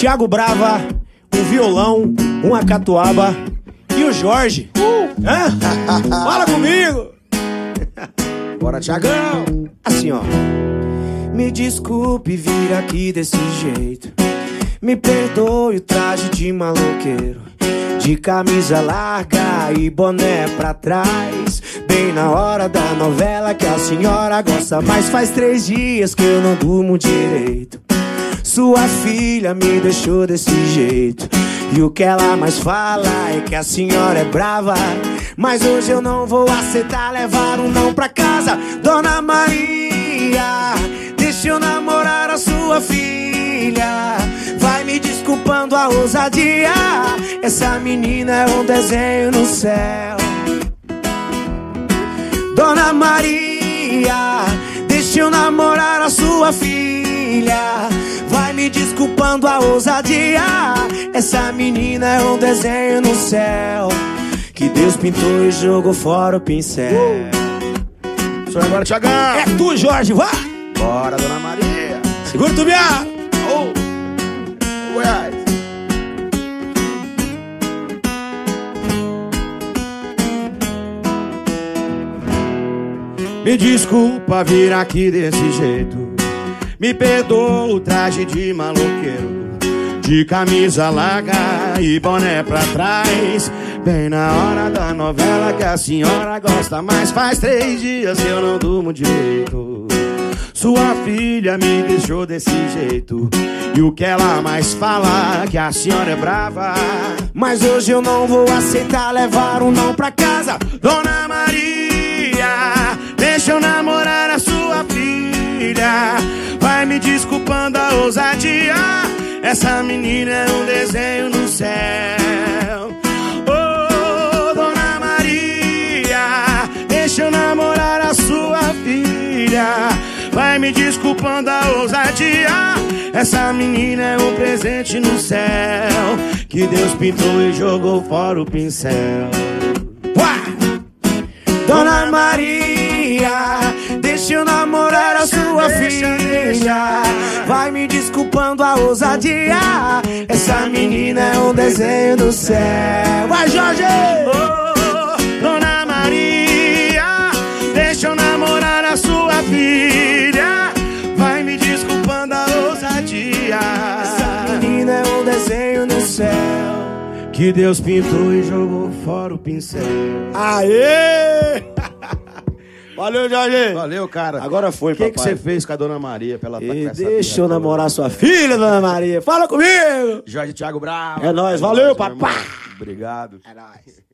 Tiago Brava, um violão, uma catuaba e o Jorge. Hã? Fala comigo! Bora, Tiagão! Assim, ó. Me desculpe vir aqui desse jeito. Me perdoe o traje de maloqueiro. De camisa larga e boné pra trás. Bem na hora da novela que a senhora gosta. Mas faz três dias que eu não durmo direito. Sua filha me deixou desse jeito. E o que ela mais fala é que a senhora é brava. Mas hoje eu não vou aceitar levar um não pra casa. Dona Maria, deixa eu namorar a sua filha. Vai me desculpando a ousadia. Essa menina é um desenho no céu. Dona Maria, deixa eu namorar a sua filha. Desculpando a ousadia. Essa menina é um desenho no céu. Que Deus pintou e jogou fora o pincel. Sou agora, Tiagão! É tu, Jorge, vá! Bora, Dona Maria! Segura tu, minha! Ô! Goiás! Me desculpa vir aqui desse jeito. Me perdoa o traje de maloqueiro. De camisa larga e boné pra trás. Bem na hora da novela que a senhora gosta. Mas faz três dias que eu não durmo direito. Sua filha me deixou desse jeito. E o que ela mais fala que a senhora é brava. Mas hoje eu não vou aceitar levar um não pra casa. Dona Maria, Essa menina é um desenho no céu. Oh, Dona Maria, deixa eu namorar a sua filha. Vai me desculpando a ousadia. Essa menina é um presente no céu. Que Deus pintou e jogou fora o pincel. Uá! Dona Maria, deixa eu namorar ousadia. Essa menina é um desenho do céu. Vai, Jorge! Oh, Dona Maria, deixa eu namorar a sua filha. Vai me desculpando a ousadia. Essa menina é um desenho no céu. Que Deus pintou e jogou fora o pincel. Aê! Valeu, Jorge! Valeu, cara. Agora foi, O que, papai. você fez com a Dona Maria pra ela tá E essa deixa eu toda? namorar sua filha, Dona Maria. Fala comigo! Jorge Thiago Bravo. É nóis, valeu, meu papai. Obrigado. É nóis.